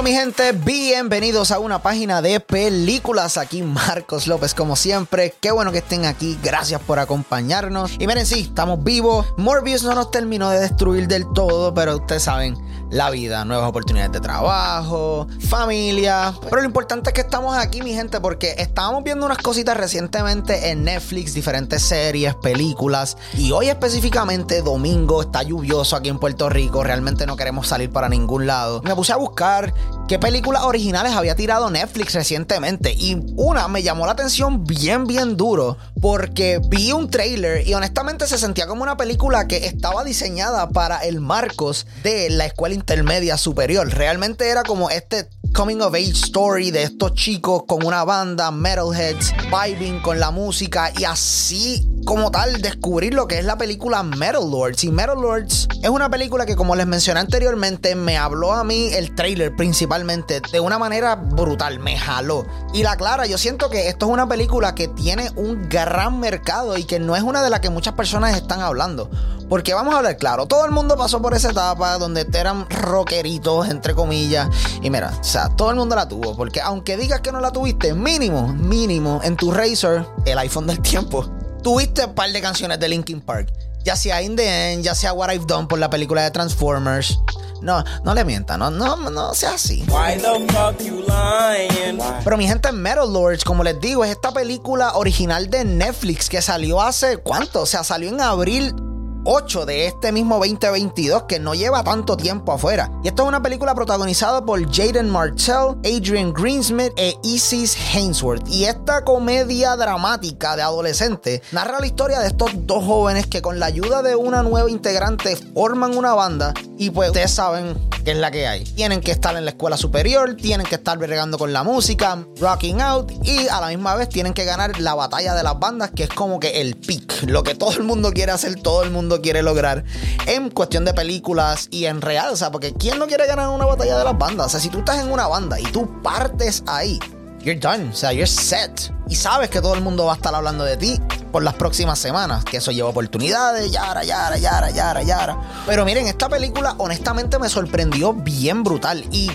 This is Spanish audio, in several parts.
Dímelo mi gente, bienvenidos a una página de películas. Aquí Marcos López como siempre. Qué bueno que estén aquí, gracias por acompañarnos. Y miren, sí, estamos vivos. Morbius no nos terminó de destruir del todo, pero ustedes saben, la vida, nuevas oportunidades de trabajo, familia. Pero lo importante es que estamos aquí, mi gente, porque estábamos viendo unas cositas recientemente en Netflix, diferentes series, películas. Y hoy específicamente, domingo, está lluvioso aquí en Puerto Rico. Realmente no queremos salir para ningún lado. Me puse a buscar qué películas originales había tirado Netflix recientemente. Y una me llamó la atención bien, bien duro. Porque vi un trailer y honestamente se sentía como una película que estaba diseñada para el Marcos de la escuela intermedia superior. Realmente era como este coming of age story de estos chicos con una banda, metalheads, vibing con la música y así como tal descubrir lo que es la película Metal Lords. Y Metal Lords es una película que como les mencioné anteriormente me habló a mí el trailer principalmente de una manera brutal, me jaló. Y la clara, yo siento que esto es una película que tiene un gran mercado y que no es una de las que muchas personas están hablando. Porque vamos a hablar claro, todo el mundo pasó por esa etapa donde eran rockeritos, entre comillas. Y mira, o sea, todo el mundo la tuvo. Porque aunque digas que no la tuviste, mínimo, mínimo, en tu Razer, el iPhone del tiempo, tuviste un par de canciones de Linkin Park. Ya sea In the End, ya sea What I've Done por la película de Transformers. No, no le mientan, no, no, no sea así. Pero mi gente, Metal Lords, como les digo, es esta película original de Netflix que salió hace cuánto? O sea, salió en abril 8 de este mismo 2022 que no lleva tanto tiempo afuera. Y esto es una película protagonizada por Jaden Martell, Adrian Greensmith e Isis Hainsworth. Y esta comedia dramática de adolescente narra la historia de estos dos jóvenes que con la ayuda de una nueva integrante forman una banda y pues ustedes saben que es la que hay. Tienen que estar en la escuela superior, tienen que estar bregando con la música, rocking out y a la misma vez tienen que ganar la batalla de las bandas que es como que el pick, lo que todo el mundo quiere hacer, todo el mundo quiere lograr en cuestión de películas y en real. O sea, porque ¿quién no quiere ganar una batalla de las bandas? O sea, si tú estás en una banda y tú partes ahí, you're done. O sea, you're set. Y sabes que todo el mundo va a estar hablando de ti por las próximas semanas. Que eso lleva oportunidades, yara, yara, yara, yara, yara. Pero miren, esta película honestamente me sorprendió bien brutal. Y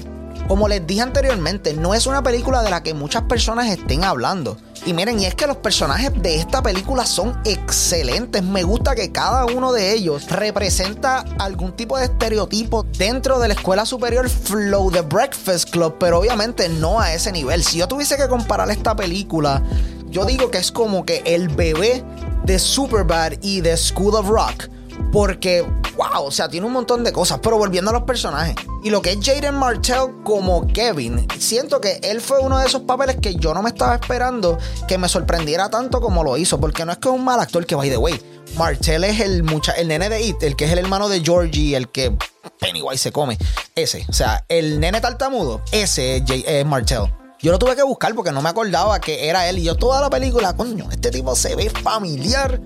como les dije anteriormente, no es una película de la que muchas personas estén hablando. Y miren, y es que los personajes de esta película son excelentes. Me gusta que cada uno de ellos representa algún tipo de estereotipo dentro de la escuela superior Flow The Breakfast Club, pero obviamente no a ese nivel. Si yo tuviese que comparar esta película, yo digo que es como que el bebé de Superbad y de School of Rock. Porque, wow, o sea, tiene un montón de cosas. Pero volviendo a los personajes. Y lo que es Jaden Martell como Kevin, siento que él fue uno de esos papeles que yo no me estaba esperando que me sorprendiera tanto como lo hizo. Porque no es que es un mal actor que, by the way, Martell es el, mucha, el nene de It, el que es el hermano de Georgie, el que Pennywise se come. Ese, o sea, el nene tartamudo, ese es, Martell. Yo lo tuve que buscar porque no me acordaba que era él. Y yo toda la película, coño, este tipo se ve familiar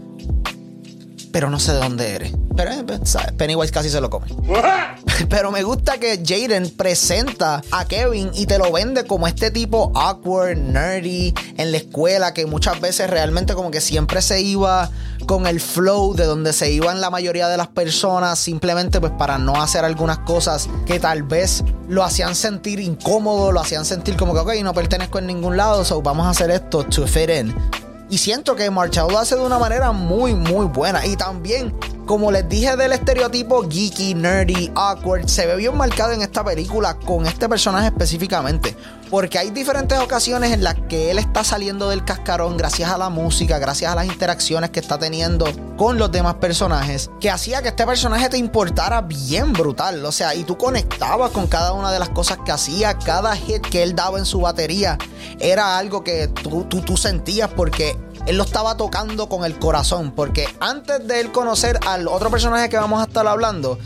pero no sé de dónde eres. Pero eh, pues, Pennywise casi se lo come. pero me gusta que Jaden presenta a Kevin y te lo vende como este tipo awkward, nerdy en la escuela que muchas veces realmente como que siempre se iba con el flow de donde se iban la mayoría de las personas simplemente pues para no hacer algunas cosas que tal vez lo hacían sentir incómodo, lo hacían sentir como que ok, no pertenezco en ningún lado, so vamos a hacer esto to fit in. Y siento que Marshall lo hace de una manera muy, muy buena. Y también, como les dije del estereotipo geeky, nerdy, awkward, se ve bien marcado en esta película con este personaje específicamente. Porque hay diferentes ocasiones en las que él está saliendo del cascarón gracias a la música, gracias a las interacciones que está teniendo con los demás personajes, que hacía que este personaje te importara bien brutal. O sea, y tú conectabas con cada una de las cosas que hacía, cada hit que él daba en su batería era algo que tú, tú, tú sentías porque él lo estaba tocando con el corazón. Porque antes de él conocer al otro personaje que vamos a estar hablando,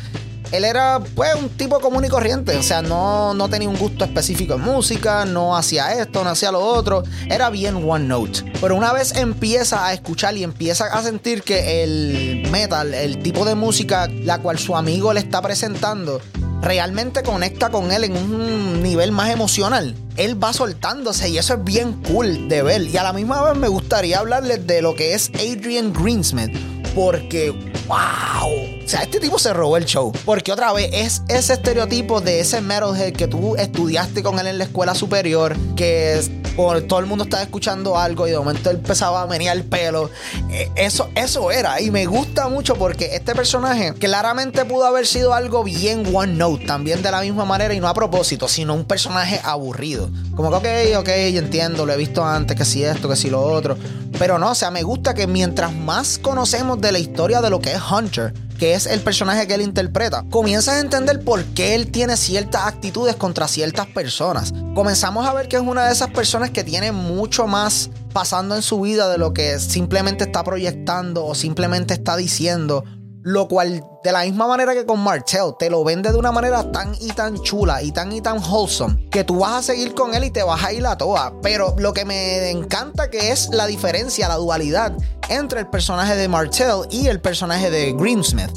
él era pues un tipo común y corriente. O sea, no, no tenía un gusto específico en música, no hacía esto, no hacía lo otro. Era bien one note. Pero una vez empieza a escuchar y empieza a sentir que el metal, el tipo de música la cual su amigo le está presentando, realmente conecta con él en un nivel más emocional. Él va soltándose y eso es bien cool de ver. Y a la misma vez me gustaría hablarles de lo que es Adrian Greensmith. Porque, wow, o sea, este tipo se robó el show. Porque otra vez es ese estereotipo de ese metalhead que tú estudiaste con él en la escuela superior, que por, todo el mundo estaba escuchando algo y de momento él empezaba a venir el pelo. Eh, eso, eso era. Y me gusta mucho porque este personaje claramente pudo haber sido algo bien One Note, también de la misma manera y no a propósito, sino un personaje aburrido. Como que, ok, ok, entiendo, lo he visto antes, que si esto, que si lo otro. Pero no, o sea, me gusta que mientras más conocemos de la historia de lo que es Hunter, que es el personaje que él interpreta, comienzas a entender por qué él tiene ciertas actitudes contra ciertas personas. Comenzamos a ver que es una de esas personas que tiene mucho más pasando en su vida de lo que simplemente está proyectando o simplemente está diciendo lo cual, de la misma manera que con Martel, te lo vende de una manera tan y tan chula y tan y tan wholesome que tú vas a seguir con él y te vas a ir a toa. Pero lo que me encanta que es la diferencia, la dualidad entre el personaje de Martel y el personaje de Greensmith.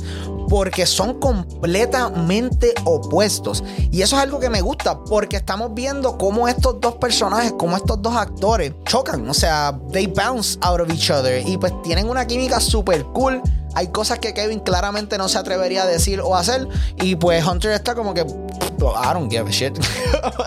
Porque son completamente opuestos. Y eso es algo que me gusta. Porque estamos viendo cómo estos dos personajes, cómo estos dos actores chocan. O sea, they bounce out of each other. Y pues tienen una química súper cool hay cosas que Kevin claramente no se atrevería a decir o hacer. Y pues Hunter está como que. I don't give a shit.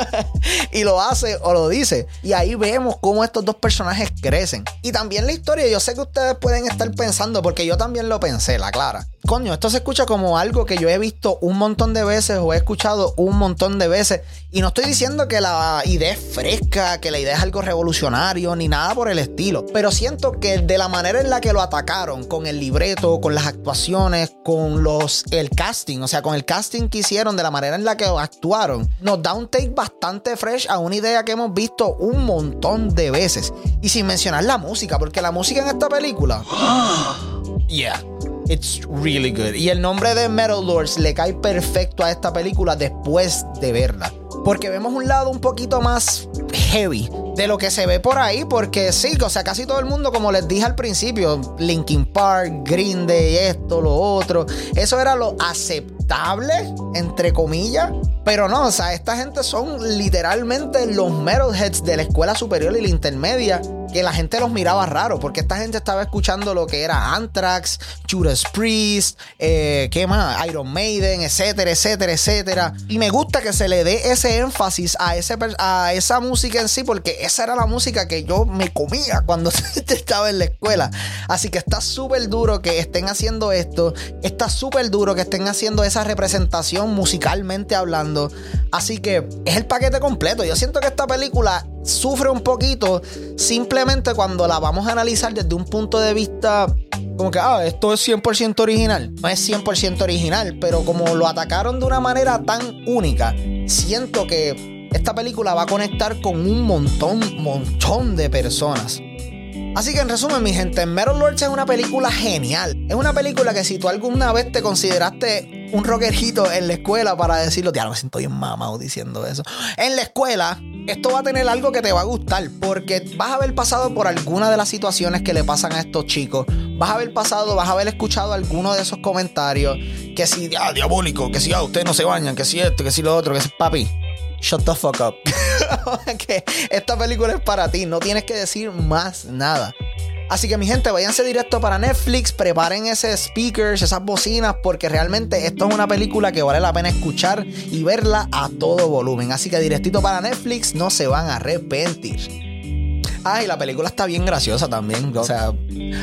y lo hace o lo dice. Y ahí vemos cómo estos dos personajes crecen. Y también la historia, yo sé que ustedes pueden estar pensando, porque yo también lo pensé, la clara coño, esto se escucha como algo que yo he visto un montón de veces o he escuchado un montón de veces. Y no estoy diciendo que la idea es fresca, que la idea es algo revolucionario, ni nada por el estilo. Pero siento que de la manera en la que lo atacaron, con el libreto, con las actuaciones, con los el casting, o sea, con el casting que hicieron, de la manera en la que actuaron, nos da un take bastante fresh a una idea que hemos visto un montón de veces. Y sin mencionar la música, porque la música en esta película. yeah. It's really good. Y el nombre de Metal Lords le cae perfecto a esta película después de verla. Porque vemos un lado un poquito más heavy de lo que se ve por ahí. Porque sí, o sea, casi todo el mundo, como les dije al principio, Linkin Park, Green Day, esto, lo otro. Eso era lo aceptable, entre comillas. Pero no, o sea, esta gente son literalmente los metalheads de la escuela superior y la intermedia que la gente los miraba raro, porque esta gente estaba escuchando lo que era Anthrax, Judas Priest, eh, ¿qué más? Iron Maiden, etcétera, etcétera, etcétera. Y me gusta que se le dé ese énfasis a, ese, a esa música en sí, porque esa era la música que yo me comía cuando estaba en la escuela. Así que está súper duro que estén haciendo esto, está súper duro que estén haciendo esa representación musicalmente hablando. Así que es el paquete completo. Yo siento que esta película sufre un poquito simplemente cuando la vamos a analizar desde un punto de vista como que, ah, esto es 100% original. No es 100% original, pero como lo atacaron de una manera tan única, siento que esta película va a conectar con un montón, montón de personas. Así que en resumen, mi gente, Metal Lords es una película genial. Es una película que si tú alguna vez te consideraste un rockerito en la escuela para decirlo, ya me siento bien mamado diciendo eso. En la escuela, esto va a tener algo que te va a gustar porque vas a haber pasado por alguna de las situaciones que le pasan a estos chicos. Vas a haber pasado, vas a haber escuchado alguno de esos comentarios que si, ah, diabólico, que si, ah, ustedes no se bañan, que si esto, que si lo otro, que si, papi, shut the fuck up. que esta película es para ti, no tienes que decir más nada. Así que mi gente, váyanse directo para Netflix, preparen ese speakers, esas bocinas, porque realmente esto es una película que vale la pena escuchar y verla a todo volumen. Así que directito para Netflix, no se van a arrepentir. Ah, y la película está bien graciosa también. O sea,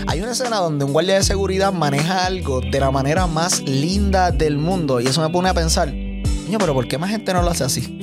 hay una escena donde un guardia de seguridad maneja algo de la manera más linda del mundo. Y eso me pone a pensar, niño, pero ¿por qué más gente no lo hace así?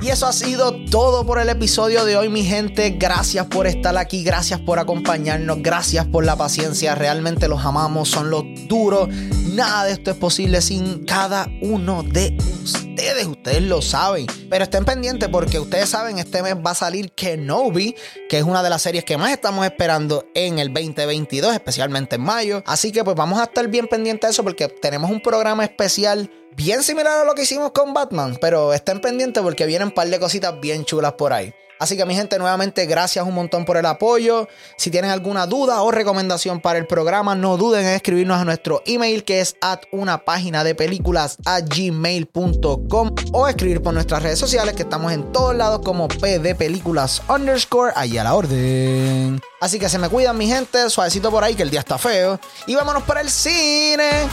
Y eso ha sido todo por el episodio de hoy, mi gente. Gracias por estar aquí, gracias por acompañarnos, gracias por la paciencia. Realmente los amamos, son los duros. Nada de esto es posible sin cada uno de ustedes. Ustedes lo saben. Pero estén pendientes porque ustedes saben, este mes va a salir Kenobi, que es una de las series que más estamos esperando en el 2022, especialmente en mayo. Así que pues vamos a estar bien pendientes de eso porque tenemos un programa especial bien similar a lo que hicimos con Batman, pero estén pendientes porque vienen un par de cositas bien chulas por ahí. Así que mi gente, nuevamente gracias un montón por el apoyo. Si tienen alguna duda o recomendación para el programa, no duden en escribirnos a nuestro email que es at una página de películas a gmail.com o escribir por nuestras redes sociales que estamos en todos lados como PD Películas underscore ahí a la orden. Así que se me cuidan mi gente, suavecito por ahí que el día está feo. Y vámonos para el cine.